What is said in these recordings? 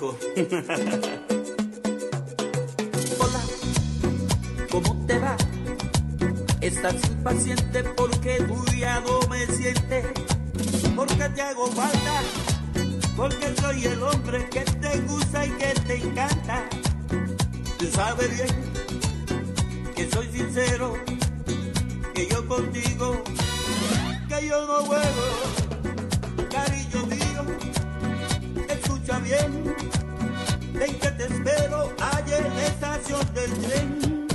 Hola, ¿cómo te va? Estás impaciente porque tu día no me sientes, porque te hago falta, porque soy el hombre que te gusta y que te encanta. Tú sabes bien que soy sincero, que yo contigo, que yo no juego cariño mío, escucha bien, ven que te espero allá en la estación del tren.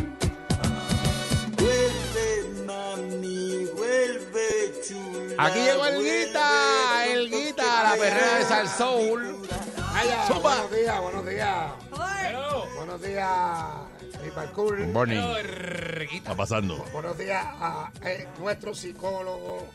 Vuelve, mami, vuelve, chula. Aquí llegó el Guita, el Guita, la perrera de veas Sal mi Soul. cura. Vaya, Buenos días, buenos días. Hello. Buenos días, mi parkour. Morning. Hello, ¿Qué Guita. está pasando? Buenos días a eh, nuestro psicólogo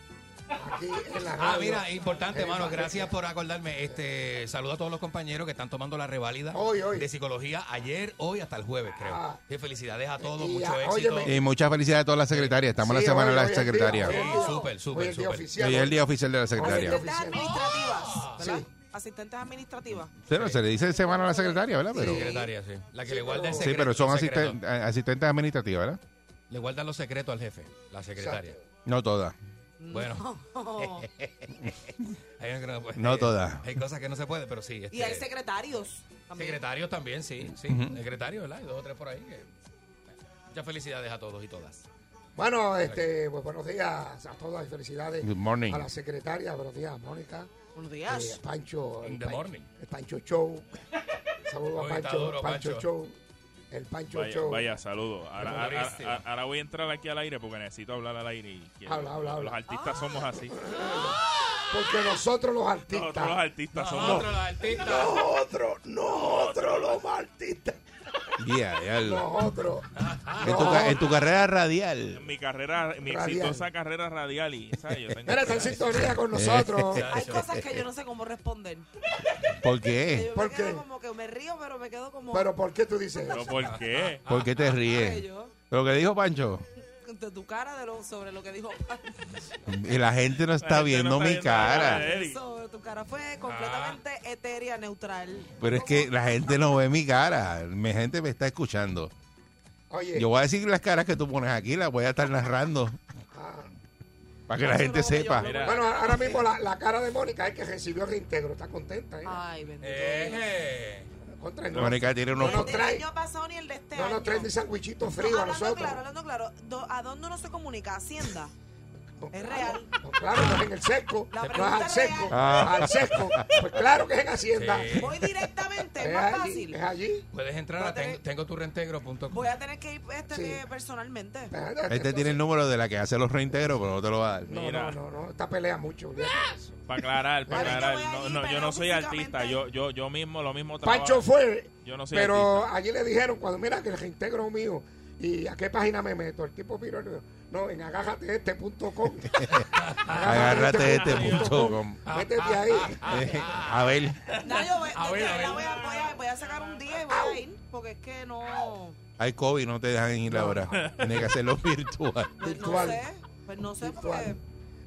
aquí en la radio. Ah, mira, importante, En mano, esta- gracias por acordarme. Este, saludo a todos los compañeros que están tomando la reválida Hoy, hoy. de psicología ayer, hoy hasta el jueves, creo. Ah. Sí, felicidades a todos, Y, mucho ah, éxito. óyeme, Y muchas felicidades a todas las secretarias. Estamos en Sí, la semana de hoy es día, hoy Sí, es el día. súper, súper, Hoy es el día súper. oficial. Hoy es el día oficial de la secretaria. Oficial. Asistentes administrativas, ¿verdad? Sí. Asistentes administrativas. Pero se le dice semana a la secretaria, ¿verdad? Pero, Secretaria, sí. La que Sí, le guarda el secreto. pero son asisten- eh, asistentes administrativas, ¿verdad? Le guardan los secretos al jefe, la secretaria. No todas. Bueno, hay, no, puede- No todas. hay cosas que no se puede, pero sí. Y este, hay secretarios también. Secretarios también, sí, sí. Ujú. Secretarios, ¿verdad? Hay dos o tres por ahí. que- Muchas felicidades a todos y todas. Bueno, este, pues buenos días a todas y felicidades Good morning. a la secretaria. Buenos días, Mónica. Buenos Eh, días. Pancho. In el the Pancho- morning. El Pancho Show. Saludos a Pancho, duro, Pancho Pancho. Show. El Pancho Vaya, Show. vaya. Ahora, ahora, ahora- ahora voy a entrar aquí al aire porque necesito hablar al aire. Y quiero- Habla, habla, habla. Los artistas somos así. Porque nosotros los artistas. Nosotros los artistas somos. Nosotros, los artistas. Nosotros, nosotros los artistas. Yeah. Nosotros. En, tu, ca- en tu carrera radial. En mi carrera, mi Radial. exitosa carrera radial. Y, ¿sabes? Yo tengo- Mira, está en sintonía con nosotros. Hay cosas que yo no sé cómo responder. ¿Por Que qué? Yo ¿Por me quedo como que me río, pero me quedo como... Pero ¿por qué tú dices ¿Pero eso? por qué? ¿Por qué te ríes? yo, Lo que dijo Pancho. De tu cara de lo, sobre lo que dijo Y la gente no está gente no viendo está mi viendo cara. Eso, tu cara fue completamente etérea, neutral. Pero es que la gente no ve mi cara. Mi gente me está escuchando. Oye, Yo voy a decir las caras que tú pones aquí, las voy a estar narrando. ah, Para que la gente no, sepa. bueno, ahora mismo la, la cara de Mónica es que recibió reintegro. Está contenta, ¿eh? Ay, bendito. Eh, Contra no, Mónica tiene unos... No, no, Ni el trae- año pasado ni el de este no año. nos traen ni sandwichitos No, fríos a hablando nosotros. claro, hablando claro. ¿A dónde uno se comunica? Hacienda. No, Es real. no, claro, no es en el sesco. La no es al es sesco. Ah. Al sesco. Pues claro que es en Hacienda. Sí. Voy directamente, es más allí, fácil. es allí. puedes entrar Voy a a tener- ten- tengo tu reintegro.com. Voy a tener que ir este, Sí. que personalmente. Este tiene el número de la que hace los reintegros, pero no te lo va a dar. No, Mira. no, no, no. Esta pelea mucho. Para aclarar, para aclarar. No, yo no soy artista. Yo, yo, yo mismo, lo mismo trabajo. Pancho fue, Yo no soy pero artista. allí le dijeron, cuando mira que el reintegro mío, ¿y a qué página me meto? El tipo dijo, no, en agájateeste.com. Agárrate este punto com. Métete ahí. A ver, No, yo voy, A ver, a ver. voy, a, voy, a, voy a sacar un día y voy a ir, porque es que no, hay COVID, no te dejan ir ahora. Tienes que hacerlo virtual. pues no Virtual. sé, pues no sé, porque Virtual.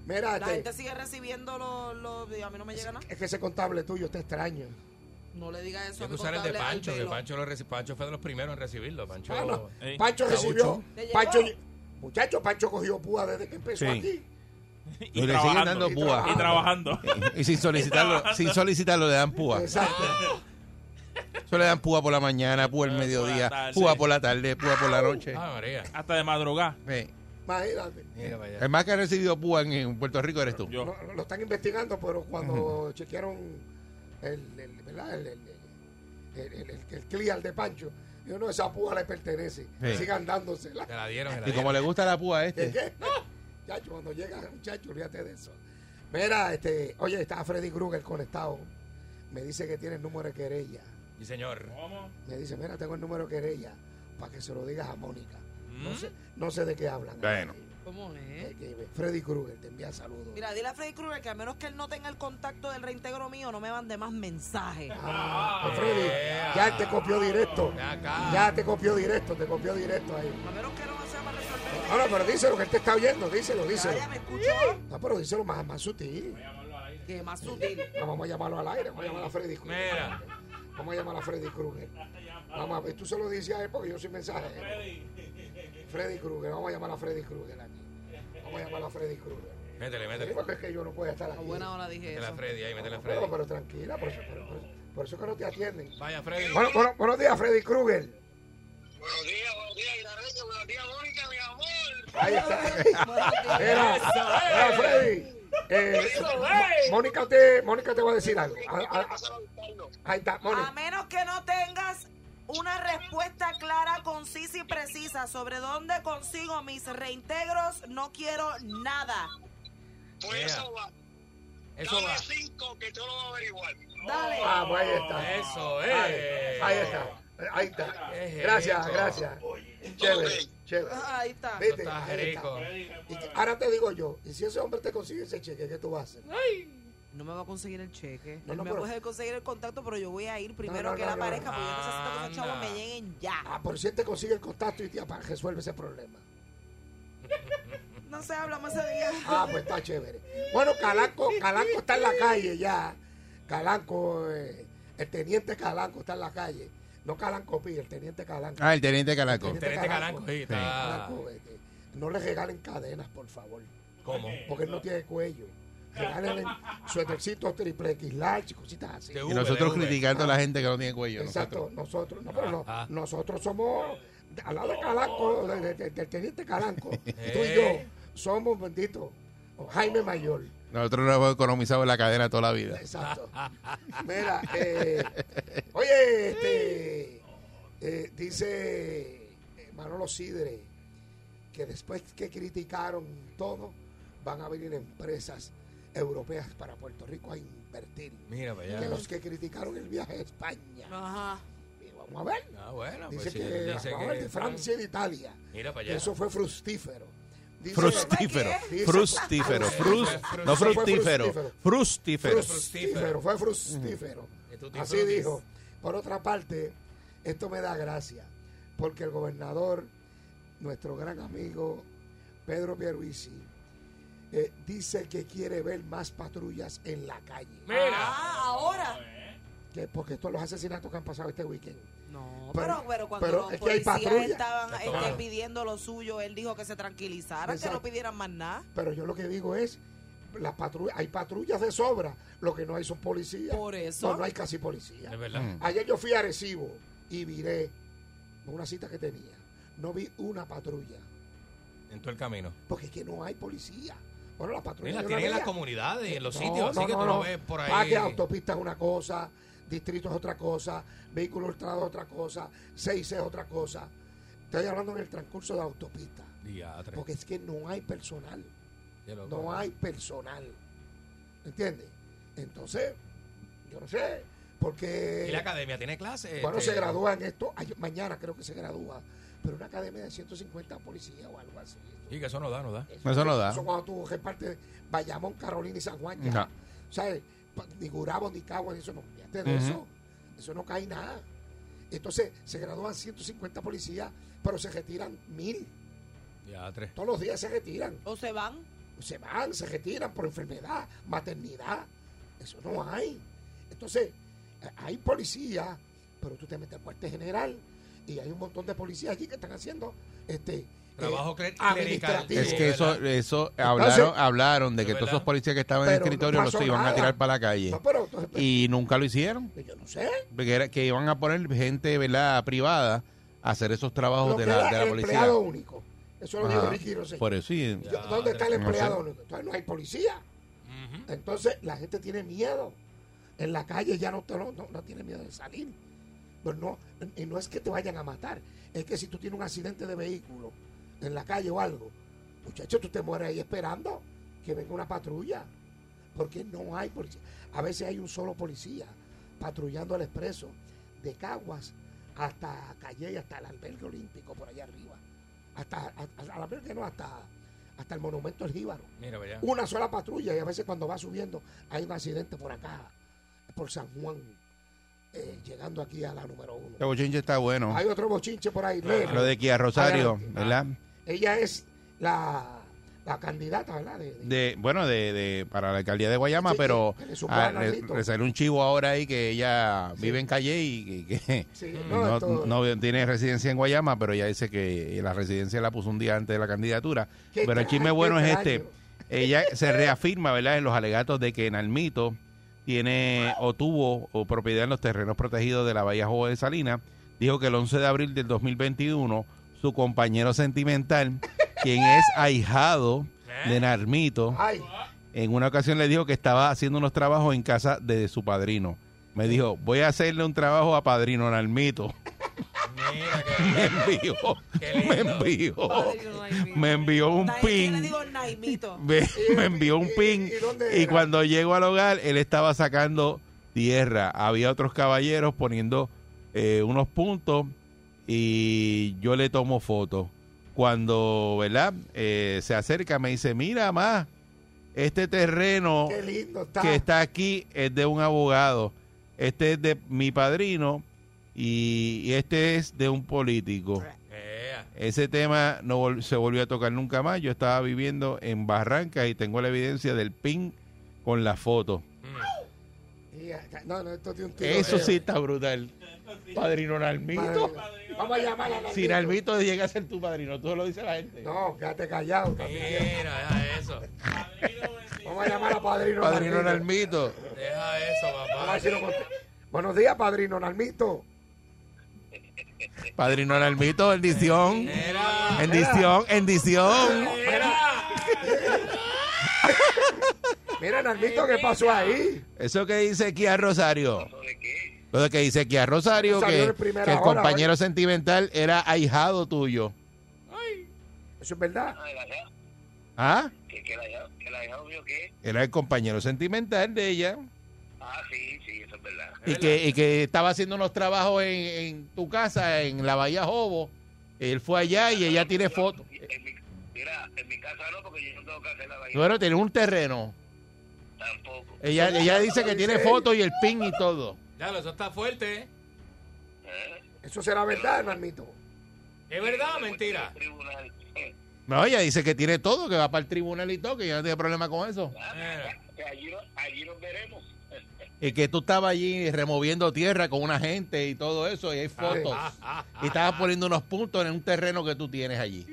Mira, la este, gente sigue recibiendo los, los a mí no me llega nada. es que ese contable tuyo está extraño. No le diga eso Yo a que usar el de Pancho, que. Pancho, lo reci- Pancho fue de los primeros en recibirlo. Pancho, Ah, no. Pancho recibió. Pancho, muchacho, Pancho cogió púa desde que empezó Sí. aquí. Y le siguen dando Y púa. Y trabajando. Y sin solicitarlo, sin solicitarlo le dan púa. Exacto. Eso le dan púa por la mañana, púa el por la mediodía, tarde. púa por la tarde, púa por la noche. Ah, María. Hasta de madrugada. Sí. Imagínate. Mira para allá. El más que ha recibido púa en, en Puerto Rico eres tú. Yo. Lo, lo están investigando, pero cuando chequearon el, el, ¿verdad? el, el, el, el- el- el clear de Pancho, yo no, esa púa le pertenece. Sí. Sigan dándosela. Te la dieron. te la Y como le gusta la púa a ¿Qué, este, qué? Chacho, cuando llega muchacho, olvídate de eso. Mira, este, oye, está Freddy Krueger conectado. Me dice que tiene el número de querella. Sí, señor. ¿Cómo? Me dice, mira, tengo el número de querella para que se lo digas a Mónica. No ¿Mm? sé, no sé de qué hablan. Bueno. ¿Cómo es? Freddy Krueger te envía saludos. Mira, dile a Freddy Krueger que a menos que él no tenga el contacto del reintegro mío, no me mande más mensajes. Ah, pues Freddy, ya él te copió directo. Ya te copió directo, te copió directo ahí. A menos que no me sea para resolver. No, no, pero díselo que él te está oyendo, díselo, díselo. Ya, ya me escuchó. No, pero díselo más, más sutil. Que más sutil. No, vamos a llamarlo al aire, vamos a llamar a Freddy Krueger. Mira. Vamos a llamar a Freddy Krueger. Vamos a ver, tú se lo dices a él porque yo soy mensajero. Freddy Krueger, vamos a llamar a Freddy Krueger aquí. Vamos a llamar a Freddy Krueger. Métele, Sí, métele. porque es que yo no puedo estar A aquí. buena hora dije Métele a. Freddy ahí, métele a Freddy. pero tranquila, por eso, por, por- por eso que no te atienden. Vaya, Freddy. Bueno, bueno, buenos días, Freddy Krueger. Buenos días, buenos días, Guitarreño, buenos días, Mónica, mi amor. Ahí está. Freddy. Eh, Mónica, te, Mónica te va a decir algo. A- a- a ahí está, A Mónica. menos que no tengas una respuesta clara, concisa y precisa sobre dónde consigo mis reintegros, no quiero nada. Pues eso va. Eso Dame va. cinco que yo lo voy a averiguar. Dale. Ah, pues ahí está. Eso Ahí, es. ahí está. Ahí está. Gracias, gracias. Chévere, chévere. Ah, Ahí está. Viste, Está ahí está. ahora te digo yo, y si ese hombre te consigue ese cheque, ¿qué tú vas a hacer? No me va a conseguir el cheque. No, Él no, me pero- puede conseguir el contacto, pero yo voy a ir primero no, que no, él no, aparezca, no. porque yo necesito que esos chavos Anda. me lleguen ya. Ah, por si él te consigue el contacto y te para resuelve ese problema. No sé, hablamos ese día. Ah, pues está chévere. Bueno, Calanco, Calanco está en la calle ya. Calanco, eh, el teniente Calanco está en la calle. No Calanco Pi, el teniente Calanco. Ah, el teniente Calaco. Teniente Teniente Calanco, sí, está. Calanco, este, no le regalen cadenas, por favor. ¿Cómo? Porque él no tiene cuello. Regálenle suétercitos triple X large, cositas así. Y nosotros criticando a la gente que no tiene cuello. Exacto, Nosotros. nosotros, no, pero no, Ah. nosotros somos, al lado de Calanco, de- de- del teniente Calanco, tú y yo somos benditos. Jaime Mayor. Nosotros nos hemos economizado en la cadena toda la vida. Exacto. Mira, eh, oye, este, eh, dice eh, Manolo Sidre que después que criticaron todo, van a venir empresas europeas para Puerto Rico a invertir. Mira para Que los que criticaron el viaje a España. Ajá. Y vamos a ver. Ah, bueno, Dice pues sí. que, Dice vamos a ver, de. Francia y de Italia. Mira para allá. Eso fue frustífero. Dice- Frustífero. Frustífero. Frus, no fructífero. frustífero. Frustífero. Frustífero, fue frustífero. Así dijo. Por otra parte, esto me da gracia, porque el gobernador, nuestro gran amigo Pedro Pierluisi, eh, dice que quiere ver más patrullas en la calle. Mira. Ah, ahora. Que- porque estos los asesinatos que han pasado este weekend. No, Pero- pero, pero cuando pero los es que hay policías patrulla. estaban De este, pidiendo lo suyo, él dijo que se tranquilizaran, que no pidieran más nada. Pero yo lo que digo es, las patrullas, hay patrullas de sobra, lo que no hay son policías. Por eso. No, no hay casi policías. Es verdad. Mm. Ayer yo fui a Arecibo y viré una cita que tenía. No vi una patrulla, En todo el camino. porque es que no hay policía. Bueno, la patrulla. Mira, yo tienen en la las comunidades y en los No, sitios, así no, que tú lo ves por ahí. Parque, autopista es una cosa, distrito es otra cosa, vehículo hurtado es otra cosa, 6 es otra cosa. Estoy hablando en el transcurso de autopista, Diatre. porque es que no hay personal, no hay personal. ¿Entiendes? Entonces, yo no sé, porque... ¿Y la academia tiene clases? Bueno, Este, se gradúa en esto, ay, mañana creo que se gradúa, pero una academia de 150 policías o algo así. Y que eso no da, no da. Eso no da. Eso cuando tú repartes Bayamón, Carolina y San Juan ya. No. ¿Sabes? Pa- Ni Gurabo, ni Cagua, eso no. Fíjate de Ujú. eso. Eso no cae nada. Entonces, se gradúan 150 policías, pero se retiran mil. Diatre. Todos los días se retiran. O se van. Se van, se retiran por enfermedad, maternidad. Eso no hay. Entonces, eh, hay policía, pero tú te metes al cuartel general y hay un montón de policías allí que están haciendo este Trabajo cler- administrativo. Es que eso, eso hablaron, hablaron de que todos esos policías que estaban en el Pero no escritorio los iban a nada. tirar para la calle. No, pero entonces, pues, Y nunca lo hicieron. yo no sé. Porque era- que iban a poner gente ¿verdad? privada a hacer esos trabajos Lo de la, de la el policía. empleado único. Eso lo dijo Ajá. Ricky Rosselló. Por eso, sí. Yo- ¿Dónde está el no empleado sé. único? Entonces no hay policía. Ujú. Entonces la gente tiene miedo. En la calle ya no, te- no, no, no tiene miedo de salir. No, y no es que te vayan a matar. Es que si tú tienes un accidente de vehículo en la calle o algo, muchacho, tú te mueres ahí esperando que venga una patrulla. Porque no hay policía. A veces hay un solo policía patrullando el expreso de Caguas hasta Calle y hasta el albergue olímpico por allá arriba. Hasta, hasta al albergue no, hasta, hasta el monumento del Jíbaro Mira, vaya. una sola patrulla y a veces cuando va subiendo hay un accidente por acá, por San Juan, eh, llegando aquí a la número uno. Este bochinche está bueno. Hay otro bochinche por ahí. Lo de Kia Rosario, Adelante. ¿verdad? Ella es la, la candidata, ¿verdad? De, de- De, bueno, de, de, para la alcaldía de Guayama, Sí, pero ah, a le, Nardito. le salió un chivo ahora ahí que ella vive en Calle y que, no, no, tiene residencia en Guayama, pero ella dice que la residencia la puso un día antes de la candidatura. Pero el chisme bueno es este. Ella se reafirma, ¿verdad?, en los alegatos de que Nalmito tiene o tuvo o propiedad en los terrenos protegidos de la Bahía Joven de Salinas. Dijo que el 11 de abril del 2021 su compañero sentimental, quien es ahijado de Narmito, en una ocasión le dijo que estaba haciendo unos trabajos en casa de su padrino. Me dijo, voy a hacerle un trabajo a padrino Narmito. Mira, Me envió, me envió, me envió un Nai- ¿qué le pin. Me, me envió un y- pin y cuando llego al hogar él estaba sacando tierra. Había otros caballeros poniendo eh, unos puntos y yo le tomo fotos. Cuando, ¿verdad? Eh, se acerca me dice, mira más, este terreno qué lindo está. que está aquí es de un abogado. Este es de mi padrino y, y este es de un político. Ea. Ese tema no vol- se volvió a tocar nunca más. Yo estaba viviendo en Barranca y tengo la evidencia del pin con la foto. Mm. No, no, esto tiene un tiro Eso sí está brutal. Padrino Nalmito. Vamos a llamar a Si Nalmito. Llega a ser tu padrino, tú lo dice la gente. No, quédate callado. también. Mira, deja eso. Vamos a llamar a Padrino Padrino Nalmito. Nalmito. Deja eso, Vamos a papá. Buenos días, Padrino Nalmito. Padrino Nalmito, bendición. Mira. Bendición, bendición. Mira, Nalmito, ¿qué pasó ahí? Eso que dice Kia Rosario. ¿De qué? Lo que dice Kia Rosario, Salió que, el hora, compañero sentimental era ahijado tuyo. Eso es verdad. Ah, el. ¿Ah? ¿Que, que el que el mío qué? Era el compañero sentimental de ella. Ah, sí, verdad. Y que, y que estaba haciendo unos trabajos en, en tu casa, en la Bahía Jobo. Él fue allá y ella tiene fotos. Mira, en mi casa no, porque yo no tengo casa en la bahía. Bueno, tiene un terreno. Tampoco. Ella, ella dice que tiene fotos y el pin y todo. Ya, eso está fuerte, ¿eh? ¿Eh? Eso será verdad, Nalmito. ¿Es verdad o mentira? Tribunal. No, ella dice que tiene todo, que va para el tribunal y todo, que yo no tiene problema con eso. Mira. Que allí, allí nos veremos. Y que tú estabas allí removiendo tierra con una gente y todo eso, y hay fotos. Ah, ah, Y estabas poniendo unos puntos en un terreno que tú tienes allí.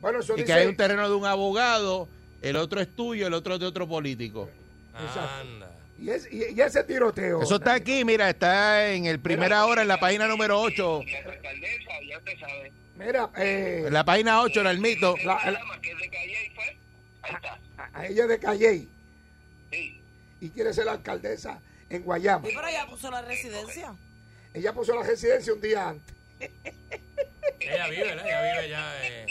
Bueno, eso Y que hay un terreno de un abogado, el otro es tuyo, el otro es de otro político. ah. Anda. Y, es- y- y ese tiroteo. Eso está aquí, mira, está en el primera hora, en la página número 8. Y la alcaldesa, ya usted sabe. Mira, eh, En la página 8, en el mito. La- La, la- que es de Calle y fue. Ahí está. a, a ella de Calley Sí. y quiere ser la alcaldesa en Guayama. Sí, pero ella puso la residencia. Ella puso la residencia un día antes. Ella vive, ¿verdad? Ella vive ya. Eh,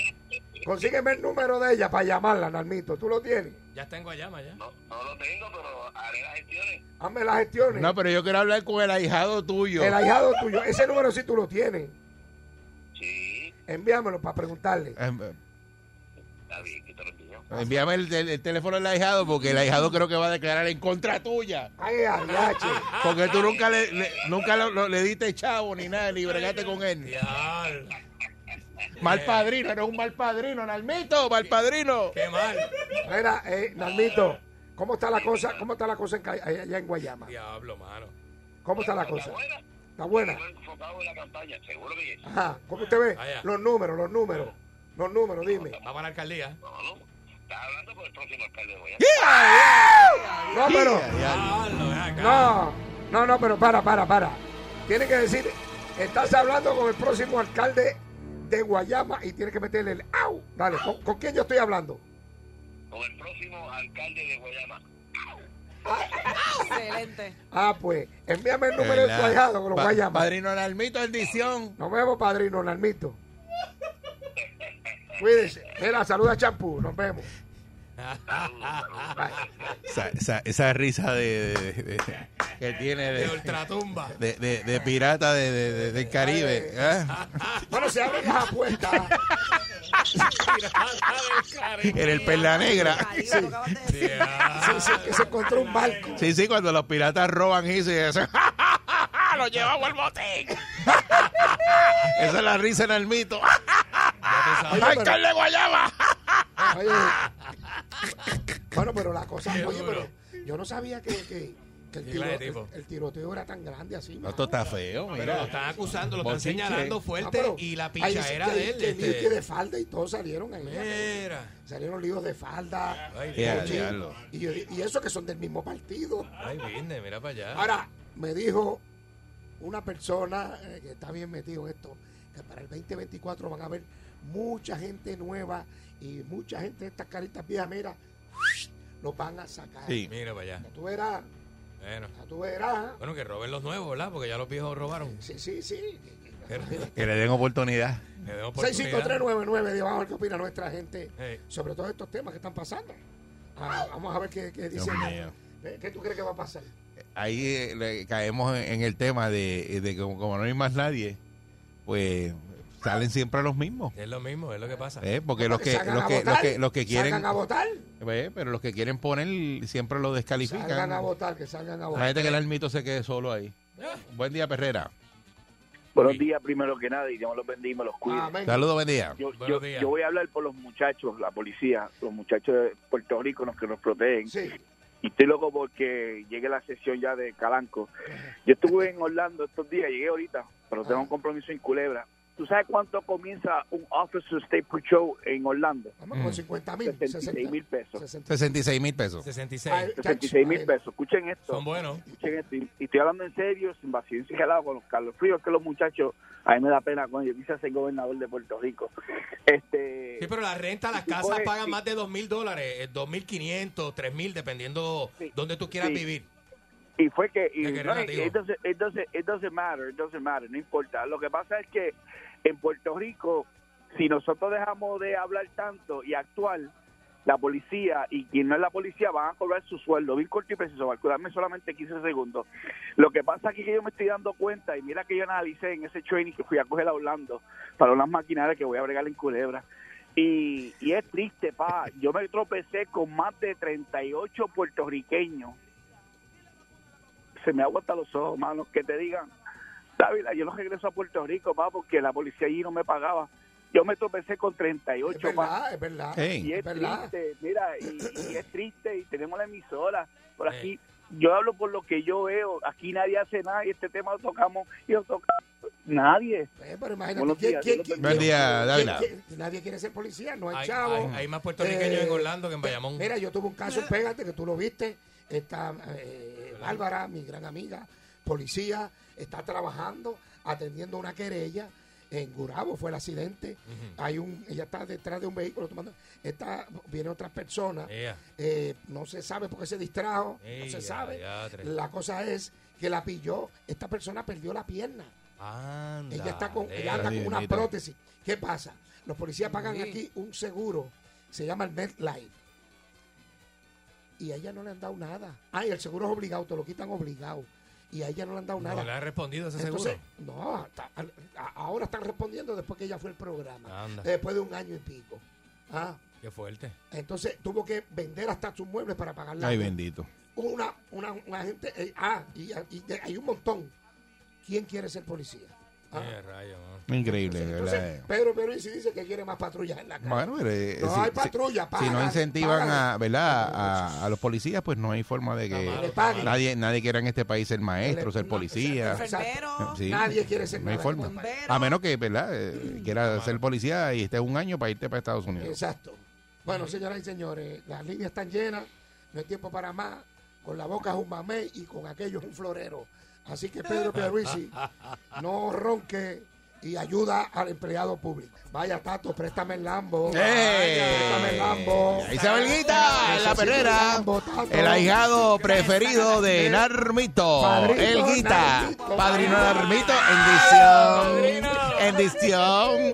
Consígueme el número de ella para llamarla, Nalmito. ¿Tú lo tienes? ya está en Guayama, ya. No, no lo tengo, pero haré las gestiones. Hazme las gestiones. No, pero yo quiero hablar con el ahijado tuyo. El ahijado tuyo. Ese número sí tú lo tienes. Envíamelo para preguntarle. Está bien, que te lo envío. Envíame el, el- el teléfono del ahijado porque el ahijado creo que va a declarar en contra tuya. Ay, adiache. Porque tú nunca le, le- nunca lo- lo- le diste chavo ni nada, ni bregaste con él. Diablo. Mal padrino, eres un mal padrino, Nalmito, mal padrino. Qué mal. Mira, eh, Nalmito, ¿cómo está la cosa? ¿Cómo está la cosa en, Ca- allá en Guayama? Diablo, mano. ¿Cómo está la ¿Está cosa? buena? Está buena. Estoy enfocado en la campaña, seguro que sí. Ajá. ¿Cómo usted ve? Vaya. Los números, los números. Los números, dime. Va para la alcaldía. No, no. Estás hablando con el próximo alcalde de Guayama. No, pero. Acá. No, no, no, pero para, para, para. Tiene que decir, estás hablando con el próximo alcalde de Guayama y tiene que meterle el au. Dale, ¿con, con quién yo estoy hablando? Con el próximo alcalde de Guayama. Excelente. Ah, pues, envíame el número del ¿Verdad? cuajado con los Pa- Guayama. Padrino Almito, bendición. Nos vemos, padrino, Nalmito. Cuídese. Mira, saluda a Champú. Nos vemos. Esa, esa, esa risa de, de- de- que tiene De de, ultratumba. de, de- de pirata de, de- de- del Caribe. ¿eh? Bueno, se abren las apuestas. En el Perla Negra. Decir. Sí, sí, que se encontró un barco. Sí, sí, cuando los piratas roban y se ¡Lo llevamos al botín! Esa es la risa en el mito. ¡Alcalde de Guayama! Oye, bueno, pero la cosa, oye, pero yo no sabía que, que, que el, tiro- el- el tiroteo era tan grande así. No, esto está feo, Pero lo mira. están acusando, lo están señalando Ah, fuerte pero y la pichadera de él. Que, este, que de falda y todos salieron ahí. Mira. Salieron líos de falda. Ay. Y, y eso que son del mismo partido. Ay, vine, mira para allá. Ahora, me dijo una persona eh, que está bien metido en esto, que para el 2024 van a haber mucha gente nueva y mucha gente de estas caritas viejas, mira, los van a sacar. Sí. Mira para allá. Tú verás, Bueno. ya tú verás. Bueno, que roben los nuevos, ¿verdad? Porque ya los viejos robaron. Sí, sí, sí. Pero- Que le den oportunidad. Me debo oportunidad. 65399, digamos, a ver qué opina nuestra gente Hey. sobre todos estos temas que están pasando. Ah, vamos a ver qué, qué dicen. ¿Qué qué tú crees que va a pasar? Ahí eh, le caemos en, en el tema de, de que como, como no hay más nadie, pues salen siempre los mismos. Es lo mismo, es lo que pasa. ¿eh? Porque los que, los a que, los que, los que quieren, Salgan a votar. ¿eh? pero los que quieren poner siempre lo descalifican. Salgan a votar, que salgan a La votar. gente que el almito se quede solo ahí. Buen día, Perrera. Buenos días, primero que nada, y Dios me los bendiga y me los cuide. Amén. Saludos, buen día. Yo, Buenos yo, días. yo voy a hablar por los muchachos, la policía, los muchachos de Puerto Rico, los que nos protegen. Sí. Y estoy loco porque llegue la sesión ya de Calanco. Yo estuve en Orlando estos días, llegué ahorita, pero tengo un compromiso en Culebra. ¿Tú sabes cuánto comienza un Officer State Patrol en Orlando? Vamos con 50 mil. 66 mil pesos. 66 mil pesos. 66. 66 mil pesos. Escuchen esto. Son buenos. Escuchen esto. Y y estoy hablando en serio, sin vacío, sin gelado, con los Carlos Fríos, que los muchachos, a mí me da pena con ellos. Quise ser gobernador de Puerto Rico. Este, Sí, pero la renta, las casas pagan sí. más de dos mil dólares, eh, dos mil quinientos, tres mil, dependiendo Sí. dónde tú quieras Sí. vivir. y fue que y, no, it doesn't, it doesn't- it doesn't matter, it doesn't matter, no importa. Lo que pasa es que en Puerto Rico, si nosotros dejamos de hablar tanto y actuar, la policía y quien no es la policía van a cobrar su sueldo, bien corto y preciso, cuidarme solamente 15 segundos. Lo que pasa aquí es que yo me estoy dando cuenta, y mira que yo analicé en ese training que fui a coger a Orlando para unas maquinarias que voy a bregar en Culebra. Y, y es triste, pa. Yo me tropecé con más de 38 puertorriqueños se me aguantan los ojos, mano, que te digan, Dávila, yo no regreso a Puerto Rico, pa, porque la policía allí no me pagaba. Yo me tropecé con Es 38, pa. verdad, es verdad. Hey. Y es Es verdad. triste, mira, y, y es triste, y tenemos la emisora por aquí. Yo hablo por lo que yo veo, aquí nadie hace nada, y este tema lo tocamos, y lo tocamos, nadie. Eh, pero imagínate, Buenos ¿quién, días, quién, Dios quién- Buen quién- día, quién- Dávila. quién- nadie quiere ser policía, no hay, Hay, chavo. hay- hay más puertorriqueños Eh, en Orlando que en Bayamón. Mira, yo tuve un caso, pégate, que tú lo viste. Está eh, Bárbara, mi gran amiga, policía, está trabajando, atendiendo una querella. En Gurabo fue el accidente. Hay un, ella está detrás de un vehículo tomando. Está, viene otra persona. Eh, no se sabe por qué se distrajo. no se sabe. La cosa es que la pilló. Esta persona perdió la pierna. Anda, Ella está con, ella anda con una prótesis. ¿Qué pasa? Los policías pagan Sí. aquí un seguro, se llama el MedLife. Y a ella no le han dado nada. Ah, y el seguro es obligado, te lo quitan obligado. Y a ella no le han dado No nada. le ha respondido ese Entonces, seguro. no, está- a- ahora están respondiendo después que ella fue el programa. Anda. Después de un año y pico. Ah, Qué fuerte. entonces tuvo que vender hasta sus muebles para pagar la Ay, bendito. Una, una, una gente. eh, ah, y, y de- hay un montón. ¿Quién quiere ser policía? Rayo, mano. Increíble, Entonces, ¿verdad? Pedro Pierluisi dice que quiere más patrullas en la calle. Bueno, pero, eh, No si, hay si- patrulla, si no incentivan a, ¿verdad? A, a los policías, pues no hay forma de que nadie nadie quiera en este país ser maestro, ser No, policía. exacto, Enfermero. Sí. Nadie quiere ser No hay forma. Bombero. A menos que, ¿verdad? Eh, quiera ser policía y esté un año para irte para Estados Unidos. Exacto. Bueno, señoras y señores, las líneas están llenas, no hay tiempo para más. Con la boca es un mamey y con aquello es un florero. Así que Pedro Pierluisi, no ronque y ayuda al empleado público. Vaya, Tato, préstame el Lambo. ¡Eh! Vaya, préstame el Lambo. Ahí se va el guita, en la perrera. el Lambo. El ahijado preferido de Narmito. Padrino el guita. Narmito. Padrino Narmito en dicción. En dicción.